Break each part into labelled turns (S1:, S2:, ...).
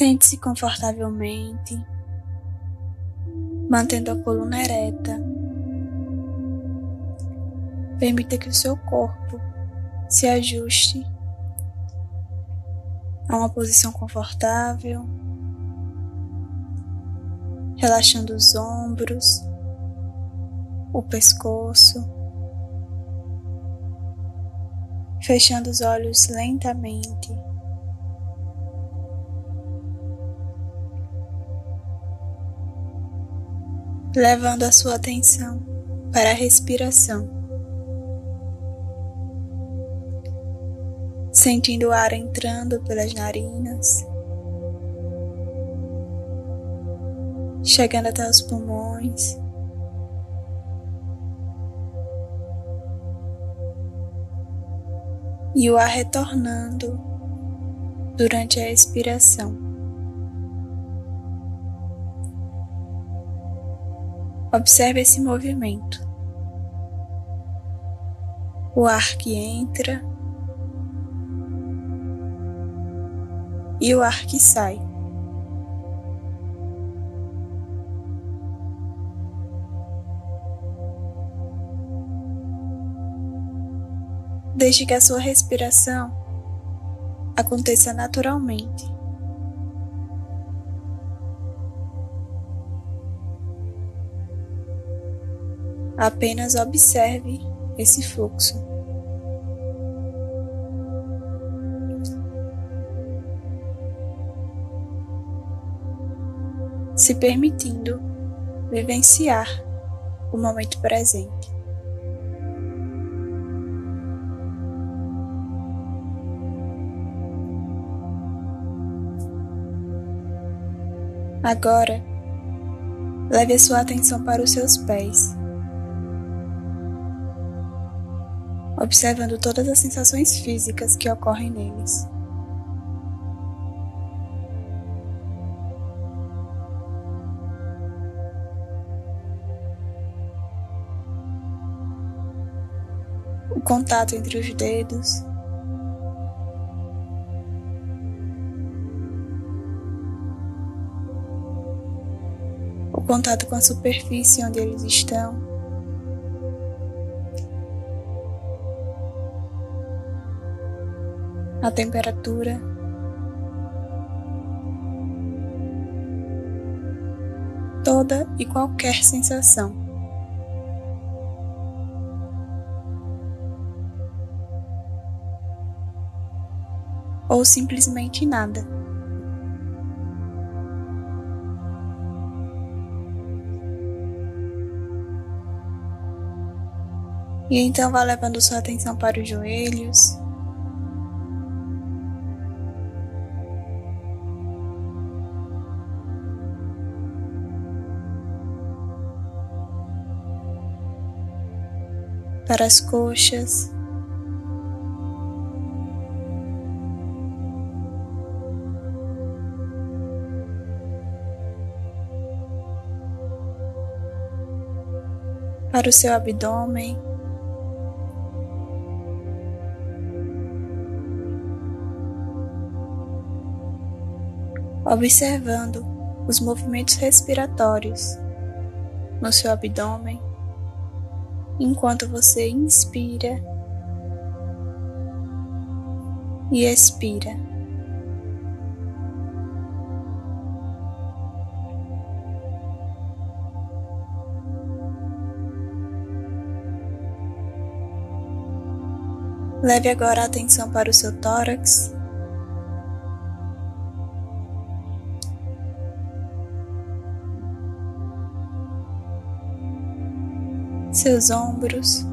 S1: Sente-se confortavelmente, mantendo a coluna ereta. Permita que o seu corpo se ajuste a uma posição confortável, relaxando os ombros, o pescoço, fechando os olhos lentamente. Levando a sua atenção para a respiração, sentindo o ar entrando pelas narinas, chegando até os pulmões. E o ar retornando durante a expiração. Observe esse movimento. O ar que entra e o ar que sai. Deixe que a sua respiração aconteça naturalmente. Apenas observe esse fluxo. Se permitindo vivenciar o momento presente. Agora, leve a sua atenção para os seus pés. Observando todas as sensações físicas que ocorrem neles. O contato entre os dedos. O contato com a superfície onde eles estão. A temperatura. Toda e qualquer sensação. Ou simplesmente nada. E então vá levando sua atenção para os joelhos, para as coxas. Para o seu abdômen. Observando os movimentos respiratórios no seu abdômen enquanto você inspira e expira. Leve agora a atenção para o seu tórax. Seus ombros.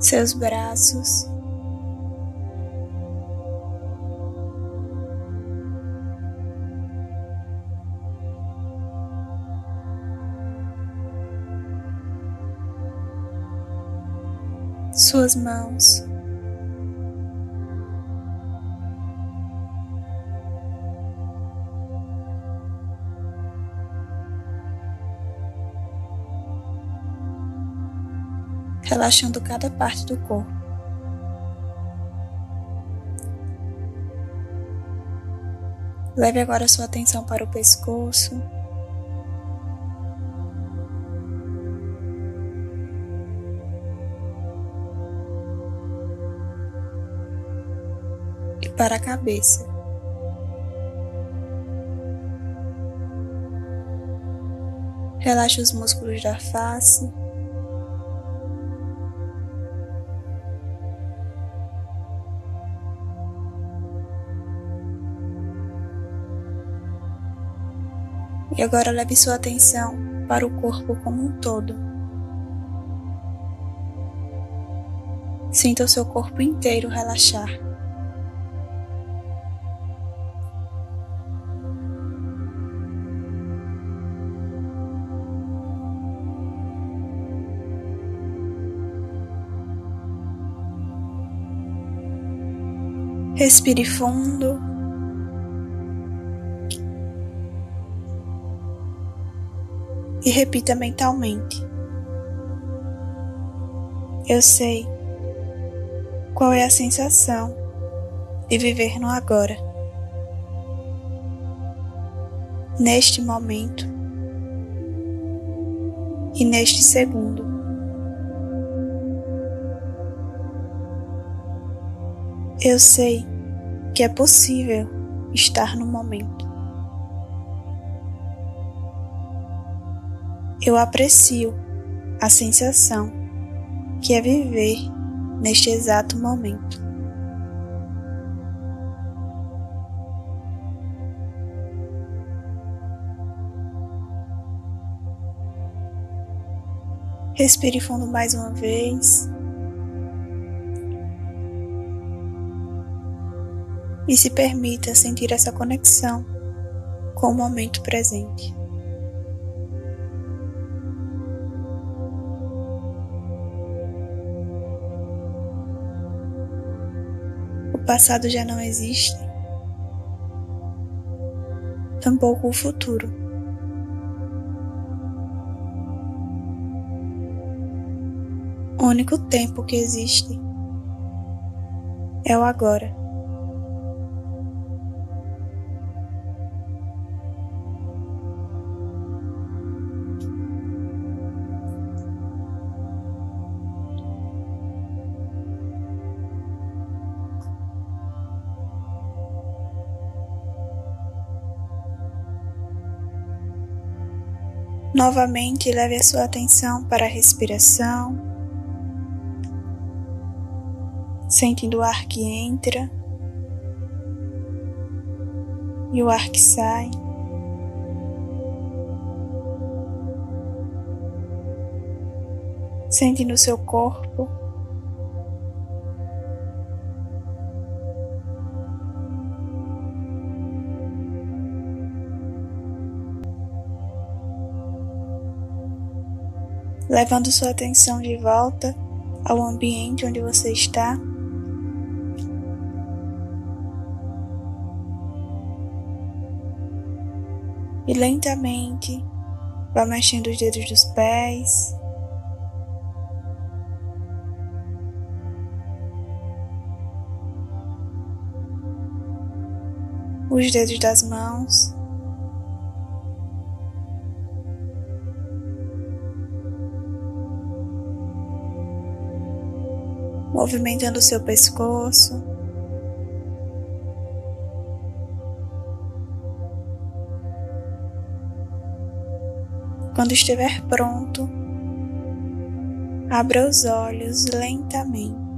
S1: Seus braços. suas mãos. Relaxando cada parte do corpo. Leve agora sua atenção para o pescoço. Para a cabeça. Relaxe os músculos da face. E agora leve sua atenção para o corpo como um todo. Sinta o seu corpo inteiro relaxar. Respire fundo. e repita mentalmente: Eu sei qual é a sensação de viver no agora. Neste momento e neste segundo. Eu sei que é possível estar no momento. Eu aprecio a sensação que é viver neste exato momento. Respire fundo mais uma vez. E se permita sentir essa conexão com o momento presente. passado já não existe, tampouco o futuro. O único tempo que existe é o agora. Novamente, leve a sua atenção para a respiração, sentindo o ar que entra e o ar que sai. Sente no seu corpo levando sua atenção de volta ao ambiente onde você está. E lentamente vá mexendo os dedos dos pés. Os dedos das mãos. Movimentando seu pescoço. Quando estiver pronto, abra os olhos lentamente.